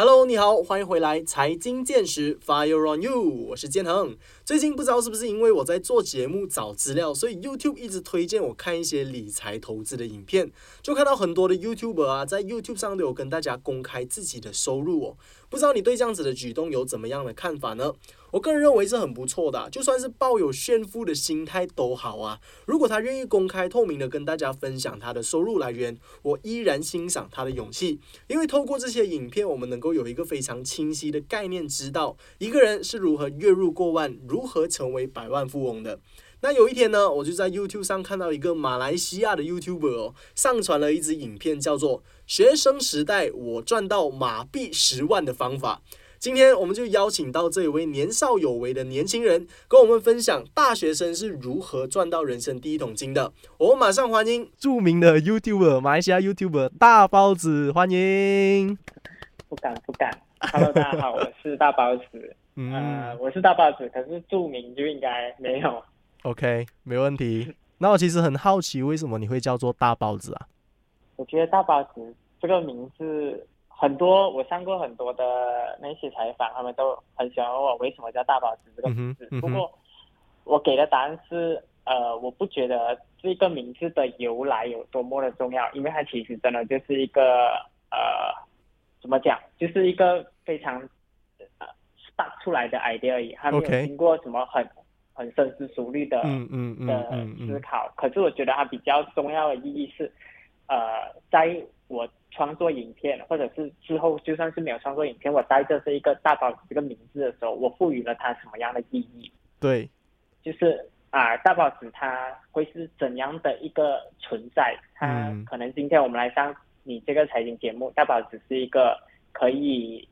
Hello，你好，欢迎回来，财经见识，Fire on you，我是建恒。最近不知道是不是因为我在做节目找资料，所以 YouTube 一直推荐我看一些理财投资的影片，就看到很多的 YouTuber 啊，在 YouTube 上都有跟大家公开自己的收入哦。不知道你对这样子的举动有怎么样的看法呢？我个人认为是很不错的，就算是抱有炫富的心态都好啊。如果他愿意公开透明的跟大家分享他的收入来源，我依然欣赏他的勇气，因为透过这些影片，我们能够有一个非常清晰的概念，知道一个人是如何月入过万，如何成为百万富翁的。那有一天呢，我就在 YouTube 上看到一个马来西亚的 YouTuber 哦，上传了一支影片，叫做《学生时代我赚到马币十万的方法》。今天我们就邀请到这一位年少有为的年轻人，跟我们分享大学生是如何赚到人生第一桶金的。我们马上欢迎著名的 YouTuber，马来西亚 YouTuber 大包子，欢迎。不敢不敢，Hello，大家好，我是大包子。嗯，我是大包子，可是著名就应该没有。OK，没问题。那我其实很好奇，为什么你会叫做大包子啊？我觉得大包子这个名字。很多我上过很多的那些采访，他们都很喜欢问我为什么叫大宝子这个名字。不过我给的答案是，呃，我不觉得这个名字的由来有多么的重要，因为它其实真的就是一个呃，怎么讲，就是一个非常呃 spark 出来的 idea 而已，还没有经过什么很很深思熟虑的嗯嗯嗯的思考。可是我觉得它比较重要的意义是，呃，在我。创作影片，或者是之后就算是没有创作影片，我带着这一个大包子这个名字的时候，我赋予了它什么样的意义？对，就是啊，大包子它会是怎样的一个存在？它可能今天我们来上你这个财经节目，大包子是一个可以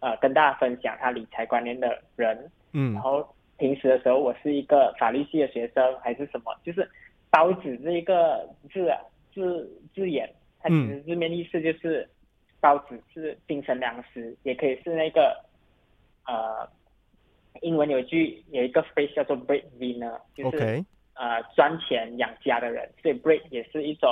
呃跟大家分享他理财观念的人。嗯。然后平时的时候，我是一个法律系的学生，还是什么？就是包子这一个字字字眼。它其实字面意思就是包子是精神粮食，也可以是那个呃，英文有一句有一个 phrase 叫做 breadwinner，就是呃赚钱养家的人，所以 bread 也是一种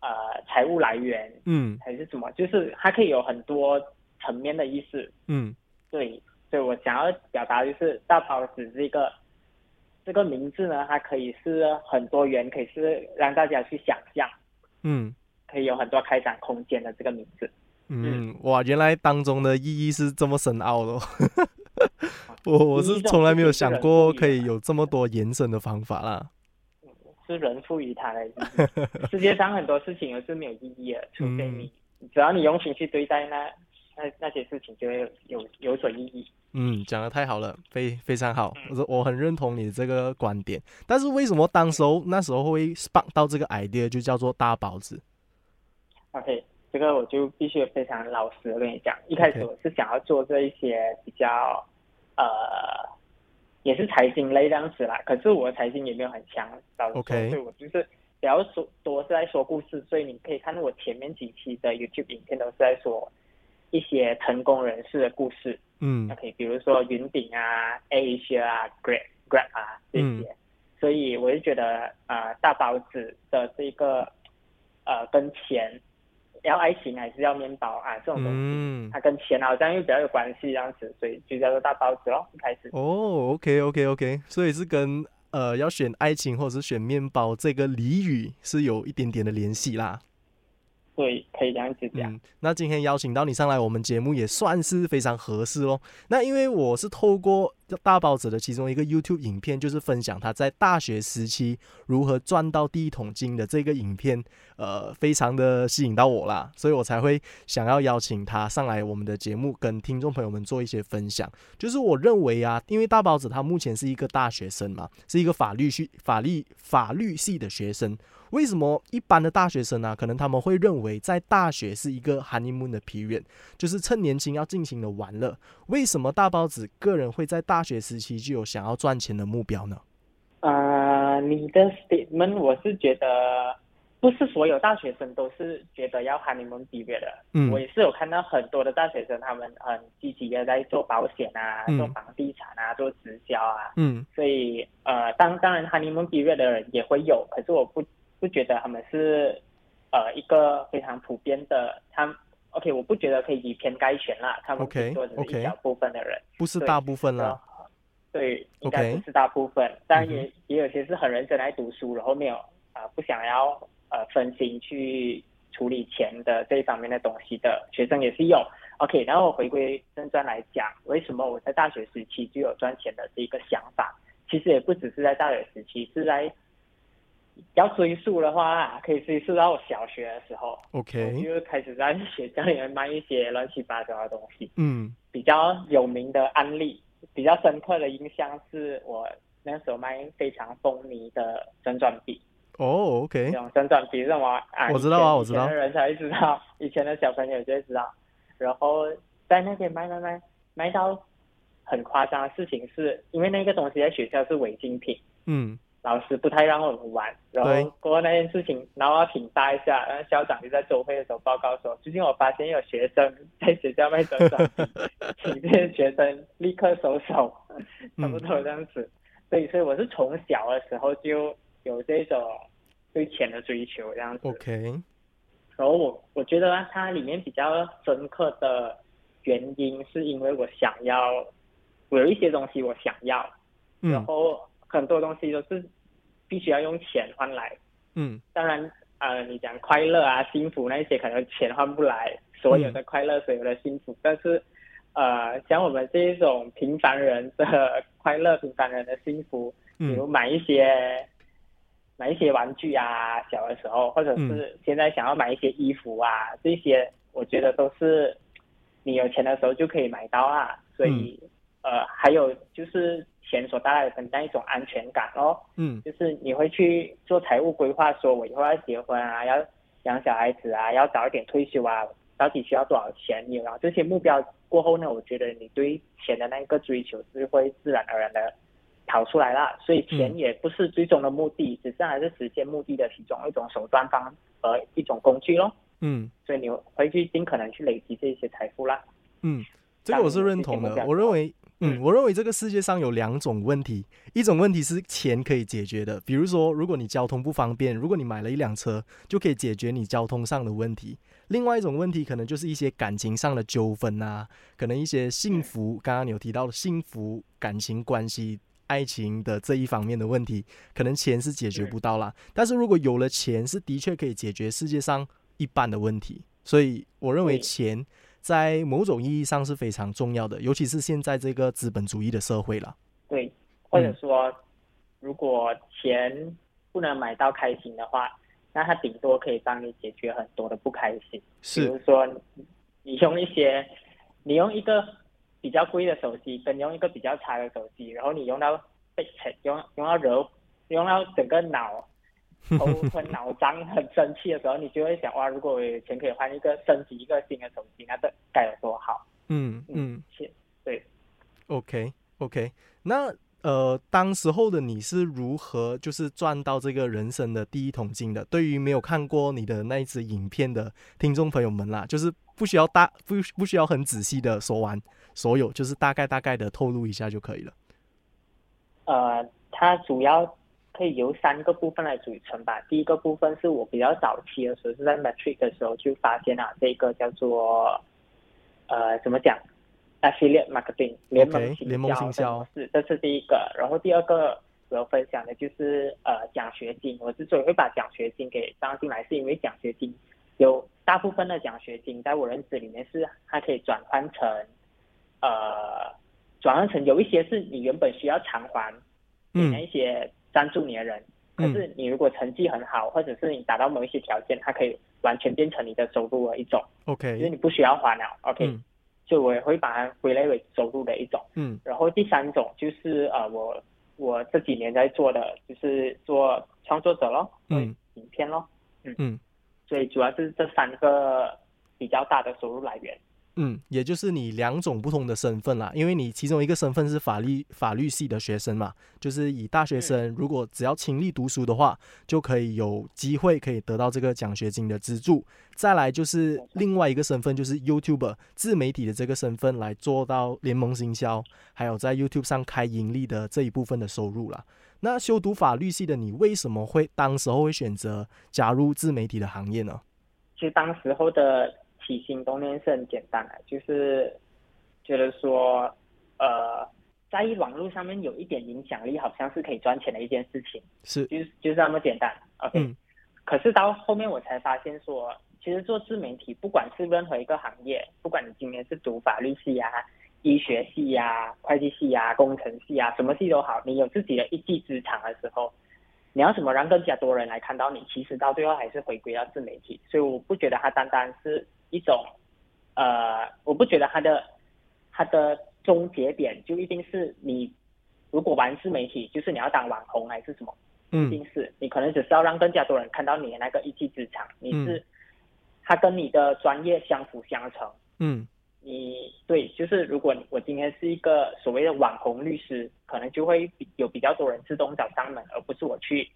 呃财务来源，嗯，还是什么，就是它可以有很多层面的意思，嗯，对，所以我想要表达就是大包子这个这个名字呢，它可以是很多元，可以是让大家去想象，嗯。可以有很多开展空间的这个名字。嗯，哇，原来当中的意义是这么深奥的。我我是从来没有想过可以有这么多延伸的方法啦。是人赋予它的意义。世界上很多事情也是没有意义的，除非你只要你用心去对待那那那些事情，就会有有所意义。嗯，讲的太好了，非非常好，我我很认同你这个观点。但是为什么当时候那时候会 spark 到这个 idea 就叫做大包子？OK，这个我就必须非常老实的跟你讲，一开始我是想要做这一些比较，呃，也是财经类这样子啦。可是我的财经也没有很强，老实说，所以我就是比较说多是在说故事。所以你可以看到我前面几期的 YouTube 影片都是在说一些成功人士的故事。嗯，OK，比如说云顶啊、A 啊、Grab Grab 啊这些。所以我就觉得，呃，大包子的这个，呃，跟钱。要爱情还是要面包啊？这种东西，它跟钱好像又比较有关系，这样子，所以就叫做大包子喽。一开始哦，OK，OK，OK，所以是跟呃要选爱情或者是选面包这个俚语是有一点点的联系啦。对，可以这样子讲。那今天邀请到你上来我们节目也算是非常合适喽。那因为我是透过大包子的其中一个 YouTube 影片，就是分享他在大学时期如何赚到第一桶金的这个影片，呃，非常的吸引到我啦，所以我才会想要邀请他上来我们的节目，跟听众朋友们做一些分享。就是我认为啊，因为大包子他目前是一个大学生嘛，是一个法律系法律法律系的学生。为什么一般的大学生呢？可能他们会认为在大学是一个 honeymoon 的 period，就是趁年轻要尽情的玩乐。为什么大包子个人会在大学时期就有想要赚钱的目标呢？呃，你的 statement 我是觉得不是所有大学生都是觉得要 honeymoon period 的。嗯，我也是有看到很多的大学生，他们很积极的在做保险啊，做房地产啊，做直销啊。嗯，所以呃，当当然 honeymoon period 的人也会有，可是我不。不觉得他们是，呃，一个非常普遍的，他 OK，我不觉得可以以偏概全啦，他们做的是一小部分的人，不是大部分啦。对，应该不是大部分，但也也有些是很认真来读书，然后没有啊不想要呃分心去处理钱的这一方面的东西的学生也是有。OK，然后回归正传来讲，为什么我在大学时期就有赚钱的这一个想法？其实也不只是在大学时期，是在要追溯的话，可以追溯到我小学的时候。OK，就开始在学校里面卖一些乱七八糟的东西。嗯，比较有名的案例。比较深刻的印象是我那时候卖非常风靡的旋转笔哦，OK，这种旋转笔什么啊？我知道啊，我知道。以前的人才会知道，以前的小朋友就会知道。然后在那边卖卖卖卖到很夸张的事情，是因为那个东西在学校是违禁品。嗯。老师不太让我们玩，然后过那件事情然后要挺大一下，然后校长就在周会的时候报告说，最近我发现有学生在学校卖转转，请这些学生立刻收手，差不多这样子。所以，所以我是从小的时候就有这种对钱的追求，这样子。OK。然后我我觉得它里面比较深刻的原因，是因为我想要，我有一些东西我想要，然后。很多东西都是必须要用钱换来，嗯，当然，呃，你讲快乐啊、幸福那些，可能钱换不来所有的快乐、所有的幸福。但是，呃，像我们这一种平凡人的快乐、平凡人的幸福，比如买一些买一些玩具啊，小的时候，或者是现在想要买一些衣服啊，这些我觉得都是你有钱的时候就可以买到啊。所以，呃，还有就是。钱所带来的那一种安全感哦，嗯，就是你会去做财务规划，说我以后要结婚啊，要养小孩子啊，要早一点退休啊，到底需要多少钱？你然后这些目标过后呢，我觉得你对钱的那一个追求是会自然而然的跑出来了。所以钱也不是最终的目的，只是还是实现目的的其中一种手段方和一种工具咯。嗯，所以你会去尽可能去累积这些财富啦。嗯，这个我是认同的。我认为。嗯，我认为这个世界上有两种问题，一种问题是钱可以解决的，比如说，如果你交通不方便，如果你买了一辆车，就可以解决你交通上的问题。另外一种问题，可能就是一些感情上的纠纷啊，可能一些幸福，刚刚你有提到的幸福感情关系、爱情的这一方面的问题，可能钱是解决不到啦。但是如果有了钱，是的确可以解决世界上一半的问题。所以我认为钱。在某种意义上是非常重要的，尤其是现在这个资本主义的社会了。对，或者说，如果钱不能买到开心的话，那它顶多可以帮你解决很多的不开心。是，比如说，你用一些，你用一个比较贵的手机，跟用一个比较差的手机，然后你用到被用用到惹，用到整个脑。头昏脑胀、很生气的时候，你就会想哇，如果我有钱可以换一个升级一个新的手机，那这该有多好？嗯嗯，对。OK OK，那呃，当时候的你是如何就是赚到这个人生的第一桶金的？对于没有看过你的那一支影片的听众朋友们啦，就是不需要大不不需要很仔细的说完所有，就是大概大概的透露一下就可以了。呃，它主要。可以由三个部分来组成吧。第一个部分是我比较早期的时候，是在 Matrix 的时候就发现了这个叫做呃怎么讲，Affiliate Marketing 联盟行销是这是第一个。然后第二个我要分享的就是呃奖学金。我之所以会把奖学金给放进来，是因为奖学金有大部分的奖学金在我认知里面是它可以转换成呃转换成有一些是你原本需要偿还给那些。赞助你的人，可是你如果成绩很好，或者是你达到某一些条件，它可以完全变成你的收入的一种。OK，因为你不需要还了。OK，就我也会把它归类为收入的一种。嗯，然后第三种就是呃，我我这几年在做的就是做创作者咯，嗯，影片咯，嗯。嗯，所以主要是这三个比较大的收入来源。嗯，也就是你两种不同的身份啦，因为你其中一个身份是法律法律系的学生嘛，就是以大学生如果只要勤力读书的话，就可以有机会可以得到这个奖学金的资助。再来就是另外一个身份，就是 YouTuber 自媒体的这个身份来做到联盟行销，还有在 YouTube 上开盈利的这一部分的收入啦。那修读法律系的你为什么会当时候会选择加入自媒体的行业呢？其实当时候的。起心动念是很简单的，就是觉得说，呃，在网络上面有一点影响力，好像是可以赚钱的一件事情，是，就是就是那么简单。OK，可是到后面我才发现说，其实做自媒体，不管是任何一个行业，不管你今年是读法律系啊、医学系啊、会计系啊、工程系啊，什么系都好，你有自己的一技之长的时候。你要怎么让更加多人来看到你？其实到最后还是回归到自媒体，所以我不觉得它单单是一种，呃，我不觉得它的它的终结点就一定是你如果玩自媒体，就是你要当网红还是什么？嗯，一定是你可能只是要让更加多人看到你的那个一技之长，你是它跟你的专业相辅相成。嗯。你对，就是如果我今天是一个所谓的网红律师，可能就会有比较多人自动找上门，而不是我去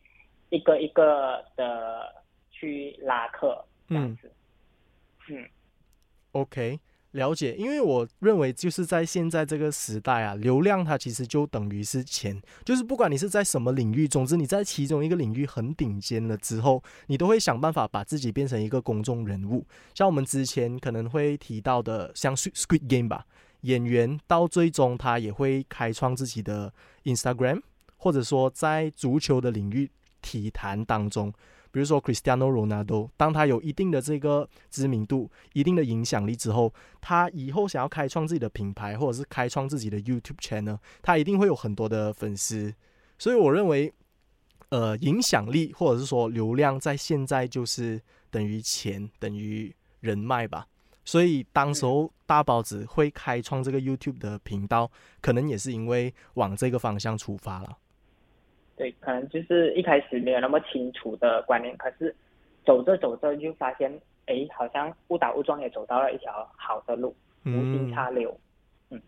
一个一个的去拉客这样子。嗯，OK。了解，因为我认为就是在现在这个时代啊，流量它其实就等于是钱，就是不管你是在什么领域，总之你在其中一个领域很顶尖了之后，你都会想办法把自己变成一个公众人物。像我们之前可能会提到的，像 Squid Game 吧，演员到最终他也会开创自己的 Instagram，或者说在足球的领域体坛当中。比如说，Cristiano Ronaldo，当他有一定的这个知名度、一定的影响力之后，他以后想要开创自己的品牌，或者是开创自己的 YouTube channel，他一定会有很多的粉丝。所以，我认为，呃，影响力或者是说流量，在现在就是等于钱，等于人脉吧。所以，当时候大包子会开创这个 YouTube 的频道，可能也是因为往这个方向出发了。对，可能就是一开始没有那么清楚的观念，可是走着走着就发现，哎，好像误打误撞也走到了一条好的路，无心插柳。嗯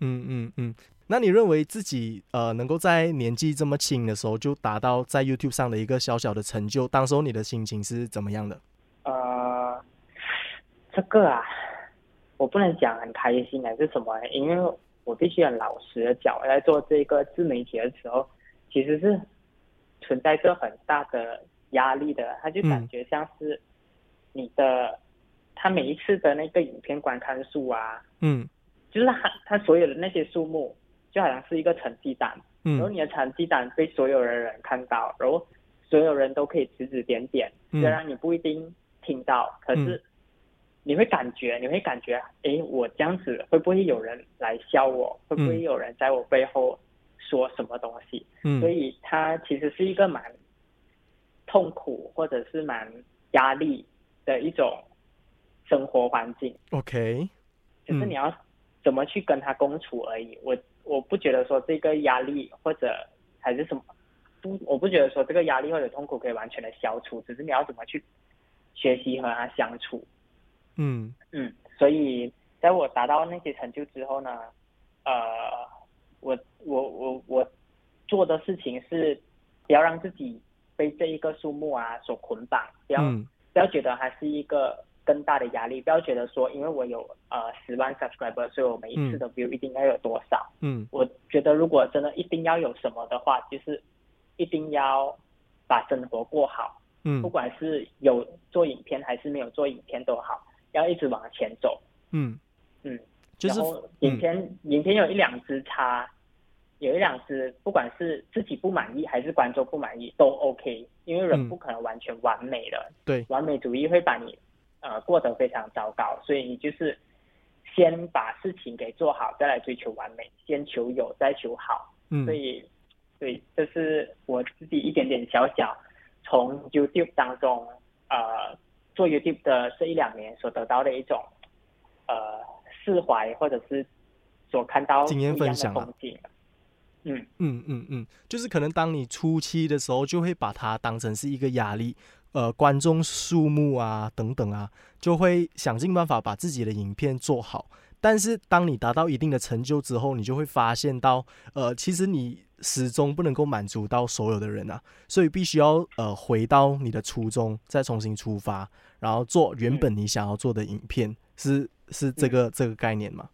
嗯嗯嗯。那你认为自己呃能够在年纪这么轻的时候就达到在 YouTube 上的一个小小的成就，当时候你的心情是怎么样的？呃，这个啊，我不能讲很开心还是什么，因为我必须很老实的讲，在做这个自媒体的时候。其实是存在着很大的压力的，他就感觉像是你的，他每一次的那个影片观看数啊，嗯，就是他他所有的那些数目，就好像是一个成绩单，嗯，然后你的成绩单被所有的人看到，然后所有人都可以指指点点，虽然你不一定听到，可是你会感觉，你会感觉，哎，我这样子会不会有人来笑我？会不会有人在我背后？说什么东西？嗯，所以它其实是一个蛮痛苦或者是蛮压力的一种生活环境。OK，就是你要怎么去跟他共处而已。我我不觉得说这个压力或者还是什么，不，我不觉得说这个压力或者痛苦可以完全的消除，只是你要怎么去学习和他相处。嗯嗯，所以在我达到那些成就之后呢，呃。我我我我做的事情是不要让自己被这一个数目啊所捆绑，不要不要觉得还是一个更大的压力，不要觉得说因为我有呃十万 subscriber，所以我每一次的 view 一定要有多少。嗯，我觉得如果真的一定要有什么的话，就是一定要把生活过好。嗯，不管是有做影片还是没有做影片都好，要一直往前走。嗯嗯，就是影片影片有一两只差。有一两只，不管是自己不满意还是观众不满意都 OK，因为人不可能完全完美的，对，完美主义会把你呃过得非常糟糕，所以你就是先把事情给做好，再来追求完美，先求有再求好，嗯，所以对，这是我自己一点点小小从 YouTube 当中呃做 YouTube 的这一两年所得到的一种呃释怀，或者是所看到经验分享风景。嗯嗯嗯嗯，就是可能当你初期的时候，就会把它当成是一个压力，呃，观众数目啊等等啊，就会想尽办法把自己的影片做好。但是当你达到一定的成就之后，你就会发现到，呃，其实你始终不能够满足到所有的人啊，所以必须要呃回到你的初衷，再重新出发，然后做原本你想要做的影片，是是这个这个概念吗？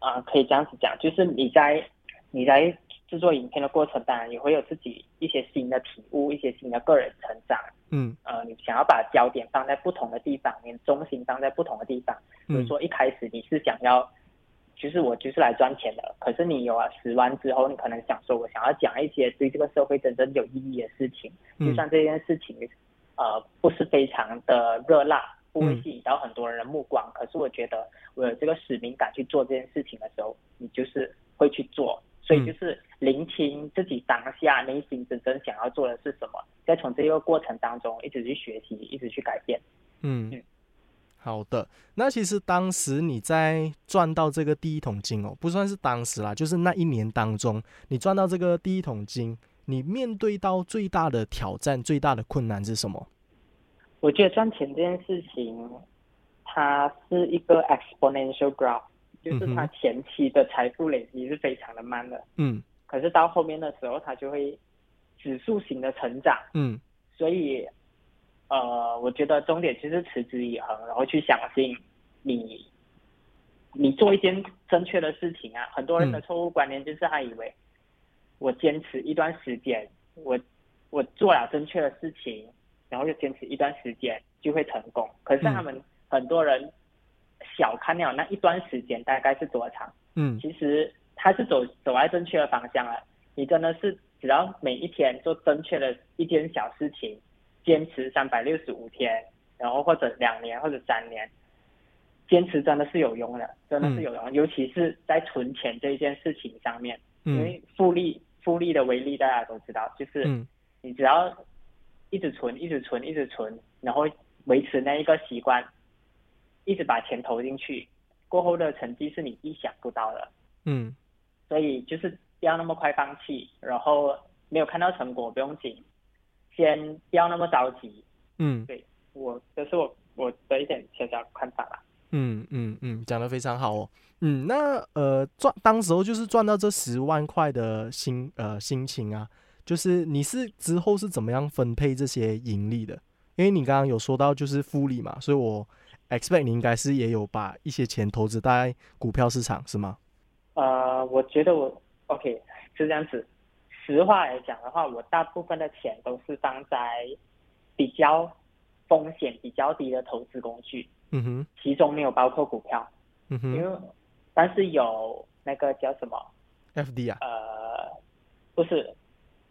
啊，可以这样子讲，就是你在你在。制作影片的过程，当然也会有自己一些新的体悟，一些新的个人成长。嗯，呃，你想要把焦点放在不同的地方，你中心放在不同的地方。比如说一开始你是想要，就是我就是来赚钱的，可是你有了十万之后，你可能想说，我想要讲一些对这个社会真正有意义的事情，就算这件事情，呃，不是非常的热辣，不会吸引到很多人的目光，可是我觉得我有这个使命感去做这件事情的时候，你就是会去做。所以就是聆听自己当下内心真正想要做的是什么，再从这个过程当中一直去学习，一直去改变。嗯嗯，好的。那其实当时你在赚到这个第一桶金哦，不算是当时啦，就是那一年当中，你赚到这个第一桶金，你面对到最大的挑战、最大的困难是什么？我觉得赚钱这件事情，它是一个 exponential growth。就是他前期的财富累积是非常的慢的，嗯，可是到后面的时候，他就会指数型的成长，嗯，所以，呃，我觉得重点就是持之以恒，然后去相信你，你做一件正确的事情啊。很多人的错误观念就是他以为我坚持一段时间，我我做了正确的事情，然后又坚持一段时间就会成功。可是他们很多人。小看了那一段时间大概是多长？嗯，其实它是走走在正确的方向了。你真的是只要每一天做正确的一件小事情，坚持三百六十五天，然后或者两年或者三年，坚持真的是有用的，真的是有用。尤其是在存钱这一件事情上面，因为复利复利的威力大家都知道，就是你只要一直存，一直存，一直存，然后维持那一个习惯。一直把钱投进去，过后的成绩是你意想不到的。嗯，所以就是不要那么快放弃，然后没有看到成果不用紧，先不要那么着急。嗯，对我这是我我的一点小小看法啦。嗯嗯嗯，讲的非常好哦。嗯，那呃赚当时候就是赚到这十万块的心呃心情啊，就是你是之后是怎么样分配这些盈利的？因为你刚刚有说到就是复利嘛，所以我。Expect 你应该是也有把一些钱投资在股票市场是吗？呃，我觉得我 OK 是这样子。实话来讲的话，我大部分的钱都是放在比较风险比较低的投资工具。嗯哼。其中没有包括股票。嗯哼。因为但是有那个叫什么？FD 啊？呃，不是，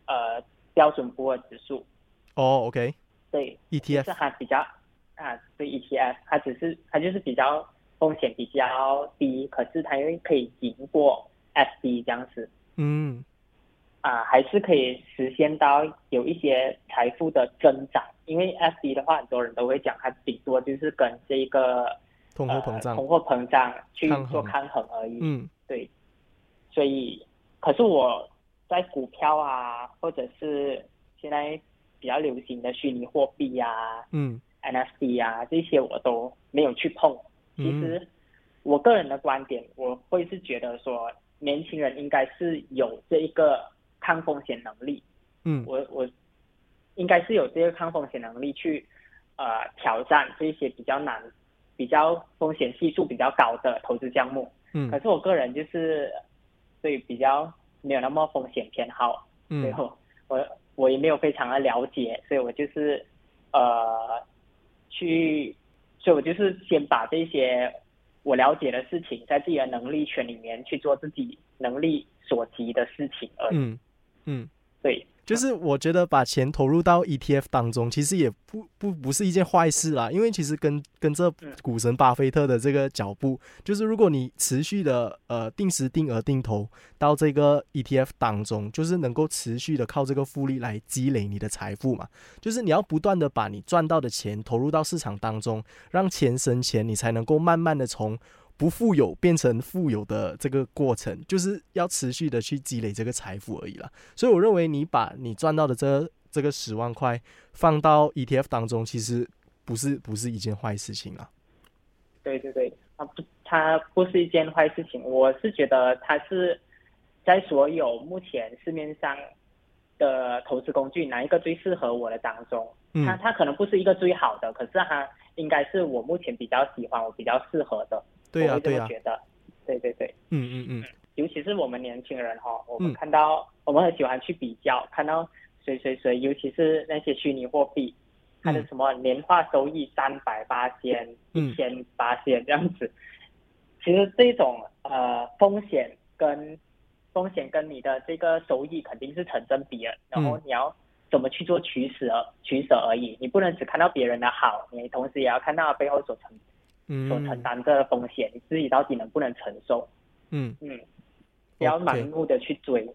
呃，标准普尔指数。哦，OK。对。ETF 是还比较。啊，对 ETF，它只是它就是比较风险比较低，可是它又可以赢过 SD 这样子。嗯，啊，还是可以实现到有一些财富的增长，因为 SD 的话，很多人都会讲它顶多就是跟这个通货膨胀、通货膨胀去做抗衡而已。嗯，对。所以，可是我在股票啊，或者是现在比较流行的虚拟货币呀，嗯。NFT 啊，这些我都没有去碰。其实，我个人的观点，我会是觉得说，年轻人应该是有这一个抗风险能力。嗯，我我应该是有这个抗风险能力去呃挑战这些比较难、比较风险系数比较高的投资项目。嗯，可是我个人就是对比较没有那么风险偏好。嗯，最后我我也没有非常的了解，所以我就是呃。去，所以我就是先把这些我了解的事情，在自己的能力圈里面去做自己能力所及的事情而已。嗯嗯，对。就是我觉得把钱投入到 ETF 当中，其实也不不不是一件坏事啦。因为其实跟跟着股神巴菲特的这个脚步，就是如果你持续的呃定时定额定投到这个 ETF 当中，就是能够持续的靠这个复利来积累你的财富嘛。就是你要不断的把你赚到的钱投入到市场当中，让钱生钱，你才能够慢慢的从。不富有变成富有的这个过程，就是要持续的去积累这个财富而已啦。所以我认为你把你赚到的这这个十万块放到 ETF 当中，其实不是不是一件坏事情啊。对对对，它不它不是一件坏事情。我是觉得它是在所有目前市面上的投资工具哪一个最适合我的当中，它它可能不是一个最好的，可是它应该是我目前比较喜欢、我比较适合的。对呀，对呀，觉得，对对对，嗯嗯嗯，尤其是我们年轻人哈，我们看到，我们很喜欢去比较，看到谁谁谁，尤其是那些虚拟货币，它的什么年化收益三百八千、一千八千这样子。其实这种呃风险跟风险跟你的这个收益肯定是成正比的，然后你要怎么去做取舍取舍而已，你不能只看到别人的好，你同时也要看到背后所承所承担的风险，你自己到底能不能承受？嗯嗯，不要盲目的去追。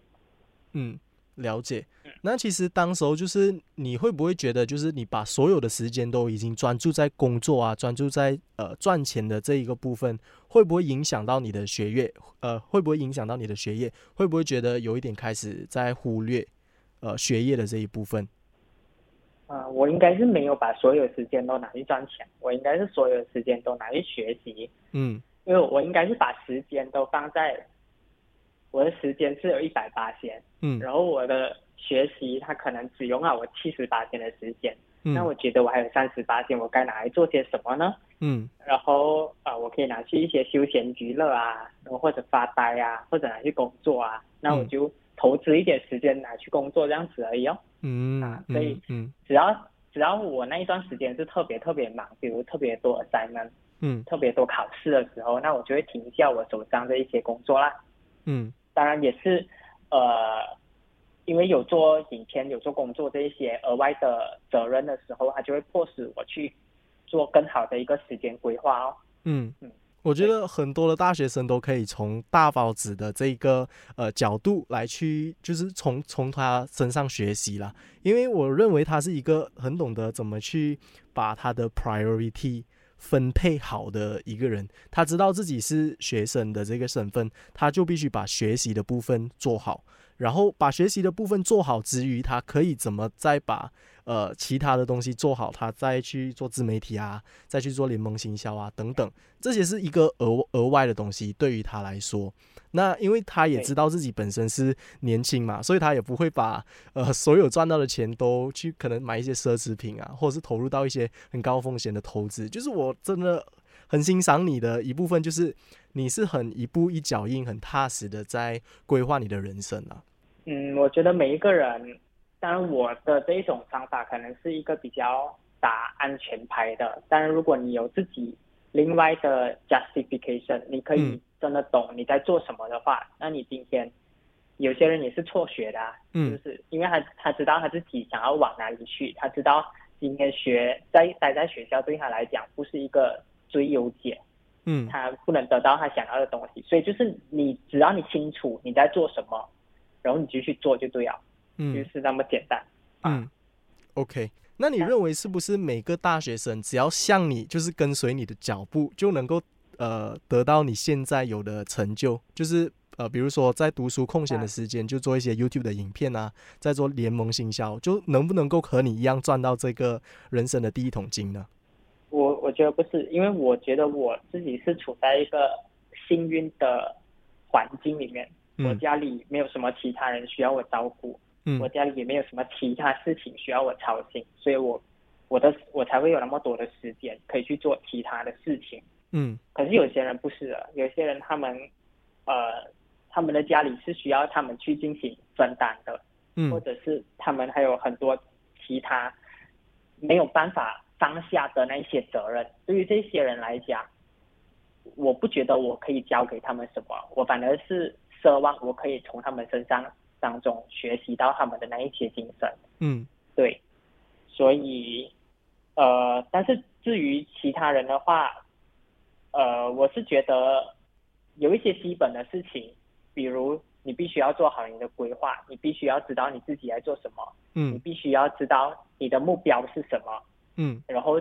嗯。了解，那其实当时候就是你会不会觉得，就是你把所有的时间都已经专注在工作啊，专注在呃赚钱的这一个部分，会不会影响到你的学业？呃，会不会影响到你的学业？会不会觉得有一点开始在忽略呃学业的这一部分？啊，我应该是没有把所有时间都拿去赚钱，我应该是所有时间都拿去学习。嗯，因为我应该是把时间都放在。我的时间是有一百八千，嗯，然后我的学习它可能只用了我七十八天的时间，嗯，那我觉得我还有三十八天，我该拿来做些什么呢？嗯，然后啊，我可以拿去一些休闲娱乐啊，然后或者发呆啊，或者拿去工作啊，那我就投资一点时间拿去工作这样子而已哦。嗯，啊，所以嗯，只要只要我那一段时间是特别特别忙，比如特别多 assignment，嗯，特别多考试的时候，那我就会停下我手上的一些工作啦。嗯。当然也是，呃，因为有做影片、有做工作这一些额外的责任的时候，他就会迫使我去做更好的一个时间规划哦。嗯嗯，我觉得很多的大学生都可以从大包子的这个呃角度来去，就是从从他身上学习啦。因为我认为他是一个很懂得怎么去把他的 priority。分配好的一个人，他知道自己是学生的这个身份，他就必须把学习的部分做好。然后把学习的部分做好之余，他可以怎么再把呃其他的东西做好？他再去做自媒体啊，再去做联盟行销啊等等，这些是一个额额外的东西对于他来说。那因为他也知道自己本身是年轻嘛，所以他也不会把呃所有赚到的钱都去可能买一些奢侈品啊，或者是投入到一些很高风险的投资。就是我真的很欣赏你的一部分，就是你是很一步一脚印、很踏实的在规划你的人生啊。嗯，我觉得每一个人，当然我的这一种方法可能是一个比较打安全牌的。但是如果你有自己另外的 justification，你可以真的懂你在做什么的话，那你今天有些人也是辍学的，嗯，就是因为他他知道他自己想要往哪里去，他知道今天学在待在学校对他来讲不是一个最优解，嗯，他不能得到他想要的东西，所以就是你只要你清楚你在做什么。然后你就去做就对了，嗯，就是那么简单。嗯，OK，那你认为是不是每个大学生只要像你，就是跟随你的脚步，就能够呃得到你现在有的成就？就是呃，比如说在读书空闲的时间，就做一些 YouTube 的影片啊，在做联盟行销，就能不能够和你一样赚到这个人生的第一桶金呢？我我觉得不是，因为我觉得我自己是处在一个幸运的环境里面。我家里没有什么其他人需要我照顾，我家里也没有什么其他事情需要我操心，所以我我的我才会有那么多的时间可以去做其他的事情。嗯，可是有些人不是的，有些人他们呃他们的家里是需要他们去进行分担的，嗯，或者是他们还有很多其他没有办法放下的那些责任。对于这些人来讲，我不觉得我可以教给他们什么，我反而是。奢望我可以从他们身上当中学习到他们的那一些精神。嗯，对，所以，呃，但是至于其他人的话，呃，我是觉得有一些基本的事情，比如你必须要做好你的规划，你必须要知道你自己在做什么，嗯，你必须要知道你的目标是什么，嗯，然后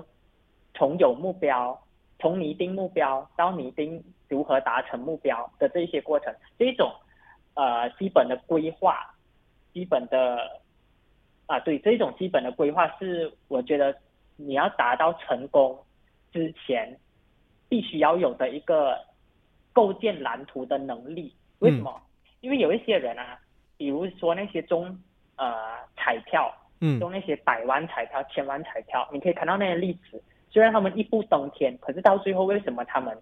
从有目标。从拟定目标到拟定如何达成目标的这些过程，这一种呃基本的规划，基本的啊对，这种基本的规划是我觉得你要达到成功之前必须要有的一个构建蓝图的能力。为什么？因为有一些人啊，比如说那些中呃彩票，嗯，中那些百万彩票、千万彩票，你可以看到那些例子。虽然他们一步登天，可是到最后为什么他们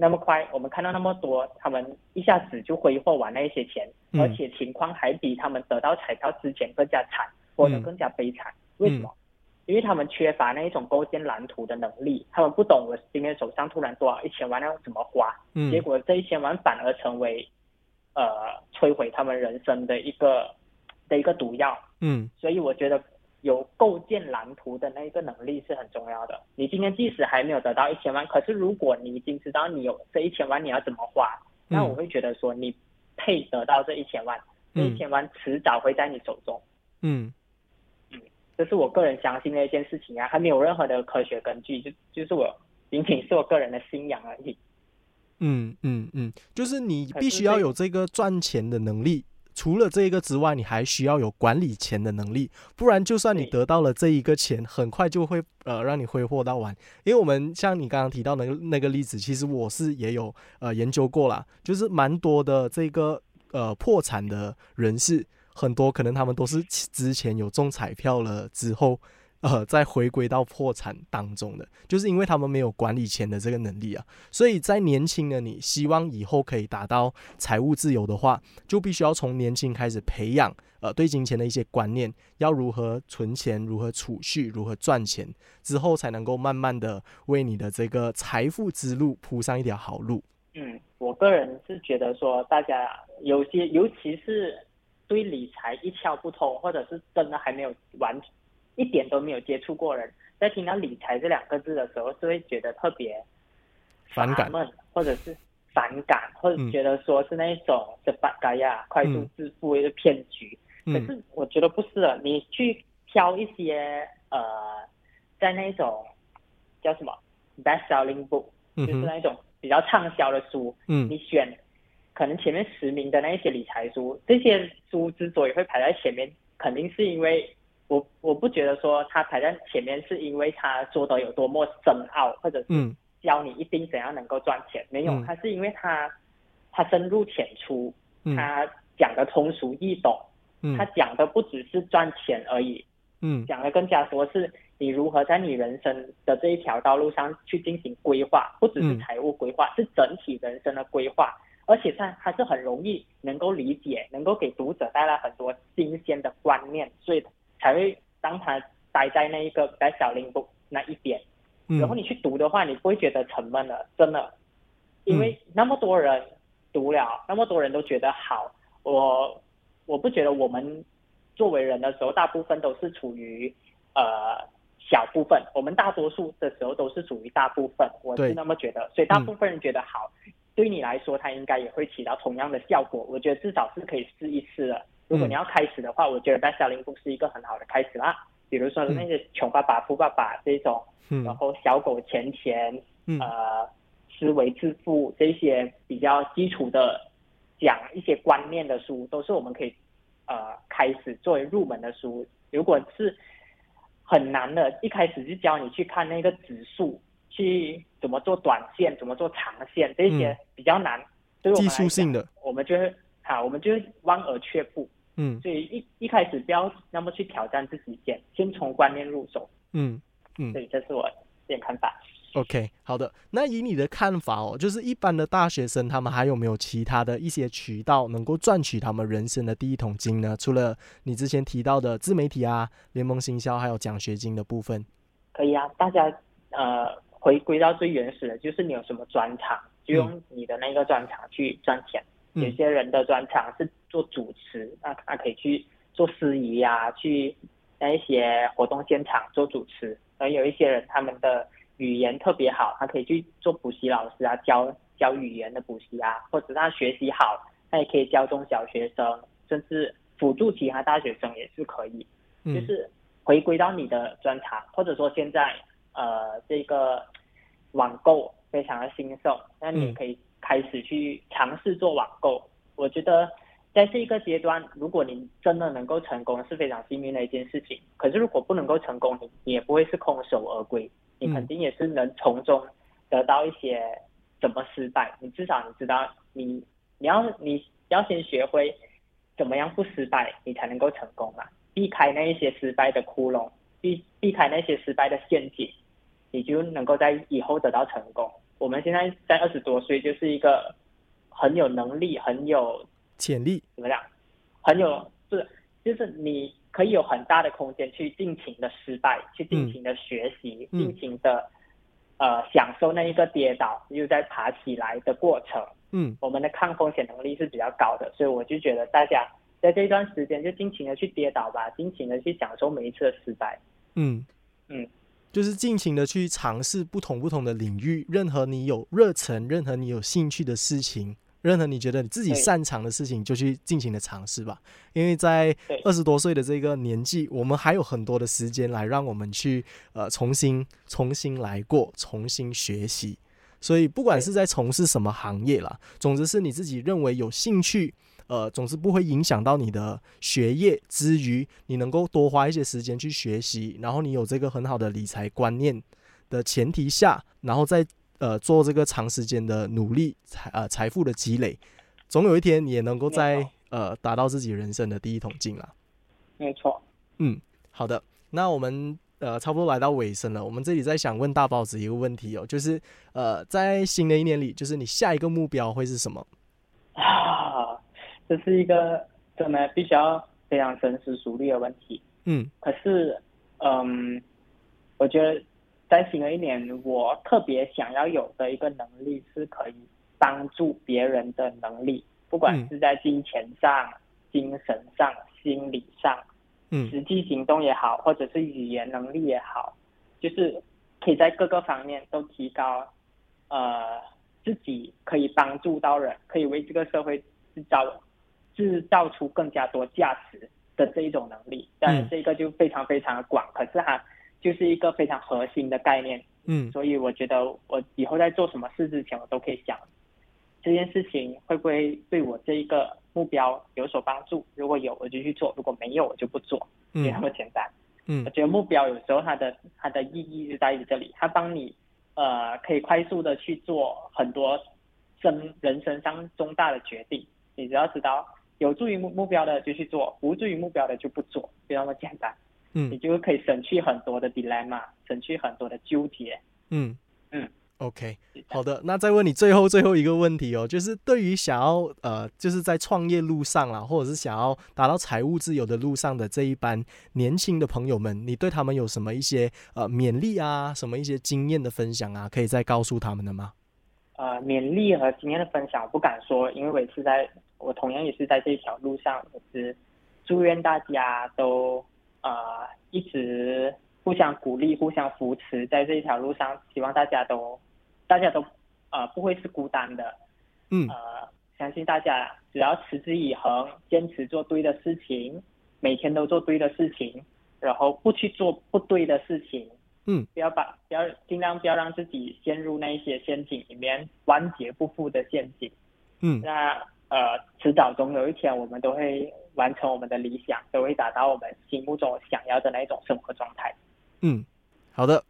那么快？我们看到那么多，他们一下子就挥霍完那一些钱，而且情况还比他们得到彩票之前更加惨，或者更加悲惨。为什么？因为他们缺乏那一种构建蓝图的能力，他们不懂我今天手上突然多少一千万要怎么花，嗯，结果这一千万反而成为呃摧毁他们人生的一个的一个毒药，嗯，所以我觉得有构建蓝图的那一个能力是很重要的。你今天即使还没有得到一千万，可是如果你已经知道你有这一千万你要怎么花，那我会觉得说你配得到这一千万，这一千万迟早会在你手中，嗯。这是我个人相信的一件事情啊，还没有任何的科学根据，就就是我仅仅是我个人的信仰而已。嗯嗯嗯，就是你必须要有这个赚钱的能力，除了这一个之外，你还需要有管理钱的能力，不然就算你得到了这一个钱，很快就会呃让你挥霍到完。因为我们像你刚刚提到那个那个例子，其实我是也有呃研究过啦，就是蛮多的这个呃破产的人士。很多可能他们都是之前有中彩票了之后，呃，再回归到破产当中的，就是因为他们没有管理钱的这个能力啊。所以在年轻的你希望以后可以达到财务自由的话，就必须要从年轻开始培养呃对金钱的一些观念，要如何存钱、如何储蓄、如何赚钱，之后才能够慢慢的为你的这个财富之路铺上一条好路。嗯，我个人是觉得说，大家有些尤其是。对理财一窍不通，或者是真的还没有完，一点都没有接触过人，在听到理财这两个字的时候，是会觉得特别反感，或者是反感，或者觉得说是那一种是发嘎呀快速致富一个骗局。可是我觉得不是啊，你去挑一些呃，在那种叫什么 best selling book，就是那一种比较畅销的书，你选。可能前面十名的那一些理财书，这些书之所以会排在前面，肯定是因为我我不觉得说他排在前面是因为他说的有多么深奥，或者是教你一定怎样能够赚钱，没有，他是因为他他深入浅出，他讲的通俗易懂，他讲的不只是赚钱而已，嗯，讲的更加多是你如何在你人生的这一条道路上去进行规划，不只是财务规划，是整体人生的规划。而且它还是很容易能够理解，能够给读者带来很多新鲜的观念，所以才会让他待在那一个在小林部那一边，然后你去读的话，你不会觉得沉闷了，真的，因为那么多人读了，那么多人都觉得好，我我不觉得我们作为人的时候，大部分都是处于呃小部分，我们大多数的时候都是属于大部分，我是那么觉得，所以大部分人觉得好。对你来说，它应该也会起到同样的效果。我觉得至少是可以试一试的。如果你要开始的话，我觉得《Best Selling Book》是一个很好的开始啦。比如说那些穷爸爸、富爸爸这种，然后小狗钱钱，呃，思维致富这些比较基础的讲一些观念的书，都是我们可以呃开始作为入门的书。如果是很难的，一开始就教你去看那个指数。去怎么做短线，怎么做长线，这些比较难，对我们技术性的，我们就会好，我们就是望而却步。嗯，所以一一开始不要那么去挑战自己先，先从观念入手。嗯嗯，对，这是我点看法。OK，好的。那以你的看法哦，就是一般的大学生，他们还有没有其他的一些渠道能够赚取他们人生的第一桶金呢？除了你之前提到的自媒体啊、联盟行销，还有奖学金的部分。可以啊，大家呃。回归到最原始的，就是你有什么专长，就用你的那个专长去赚钱。有些人的专长是做主持，那他可以去做司仪呀，去那一些活动现场做主持。而有一些人他们的语言特别好，他可以去做补习老师啊，教教语言的补习啊，或者他学习好，他也可以教中小学生，甚至辅助其他大学生也是可以。就是回归到你的专长，或者说现在。呃，这个网购非常的兴盛，那你可以开始去尝试做网购。我觉得在这一个阶段，如果你真的能够成功，是非常幸运的一件事情。可是如果不能够成功，你你也不会是空手而归，你肯定也是能从中得到一些怎么失败。你至少你知道，你你要你要先学会怎么样不失败，你才能够成功嘛，避开那一些失败的窟窿。避避开那些失败的陷阱，你就能够在以后得到成功。我们现在在二十多岁，就是一个很有能力、很有潜力，怎么样？很有是就是你可以有很大的空间去尽情的失败，去尽情的学习，尽情的呃享受那一个跌倒又在爬起来的过程。嗯，我们的抗风险能力是比较高的，所以我就觉得大家在这一段时间就尽情的去跌倒吧，尽情的去享受每一次的失败。嗯嗯，就是尽情的去尝试不同不同的领域，任何你有热忱、任何你有兴趣的事情。任何你觉得你自己擅长的事情，就去尽情的尝试吧。因为在二十多岁的这个年纪，我们还有很多的时间来让我们去呃重新重新来过，重新学习。所以不管是在从事什么行业啦，总之是你自己认为有兴趣，呃，总之不会影响到你的学业之余，你能够多花一些时间去学习，然后你有这个很好的理财观念的前提下，然后再。呃，做这个长时间的努力，财呃财富的积累，总有一天你也能够在呃达到自己人生的第一桶金了。没错。嗯，好的，那我们呃差不多来到尾声了。我们这里在想问大包子一个问题哦，就是呃在新的一年里，就是你下一个目标会是什么？啊，这是一个真的必须要非常深思熟虑的问题。嗯。可是，嗯，我觉得。在新的一年，我特别想要有的一个能力是可以帮助别人的能力，不管是在金钱上、精神上、心理上，嗯，实际行动也好，或者是语言能力也好，就是可以在各个方面都提高，呃，自己可以帮助到人，可以为这个社会制造制造出更加多价值的这一种能力。当然，这个就非常非常的广，可是哈。就是一个非常核心的概念，嗯，所以我觉得我以后在做什么事之前，我都可以想这件事情会不会对我这一个目标有所帮助。如果有，我就去做；如果没有，我就不做，就那么简单。嗯，我觉得目标有时候它的它的意义就在于这里，它帮你呃可以快速的去做很多生人生当中大的决定。你只要知道有助于目目标的就去做，无助于目标的就不做，就那么简单。嗯，你就可以省去很多的 dilemma，省去很多的纠结。嗯嗯，OK，好的。那再问你最后最后一个问题哦，就是对于想要呃，就是在创业路上啦，或者是想要达到财务自由的路上的这一班年轻的朋友们，你对他们有什么一些呃勉励啊，什么一些经验的分享啊，可以再告诉他们的吗？呃，勉励和经验的分享我不敢说，因为我也是在，我同样也是在这条路上，我是祝愿大家都。呃，一直互相鼓励、互相扶持，在这一条路上，希望大家都，大家都，呃，不会是孤单的。嗯。呃，相信大家只要持之以恒，坚持做对的事情，每天都做对的事情，然后不去做不对的事情。嗯。不要把，不要尽量不要让自己陷入那一些陷阱里面，万劫不复的陷阱。嗯。那呃，迟早总有一天，我们都会。完成我们的理想，都会达到我们心目中想要的那一种生活状态。嗯，好的，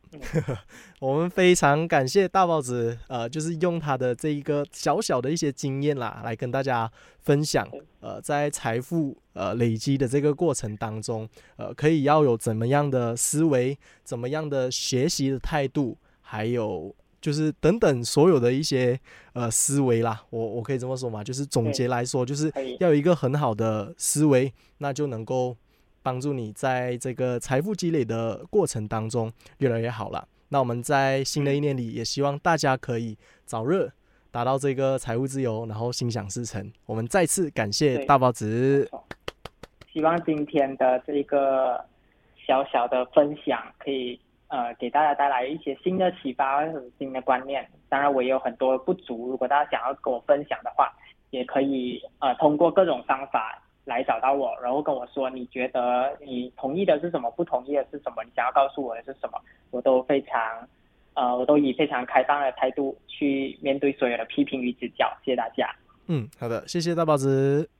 我们非常感谢大包子，呃，就是用他的这一个小小的一些经验啦，来跟大家分享，呃，在财富呃累积的这个过程当中，呃，可以要有怎么样的思维，怎么样的学习的态度，还有。就是等等所有的一些呃思维啦，我我可以这么说嘛，就是总结来说，就是要有一个很好的思维，那就能够帮助你在这个财富积累的过程当中越来越好了。那我们在新的一年里，也希望大家可以早日达到这个财务自由，然后心想事成。我们再次感谢大包子，希望今天的这个小小的分享可以。呃，给大家带来一些新的启发或者新的观念。当然，我也有很多不足。如果大家想要跟我分享的话，也可以呃通过各种方法来找到我，然后跟我说你觉得你同意的是什么，不同意的是什么，你想要告诉我的是什么，我都非常呃，我都以非常开放的态度去面对所有的批评与指教。谢谢大家。嗯，好的，谢谢大包子。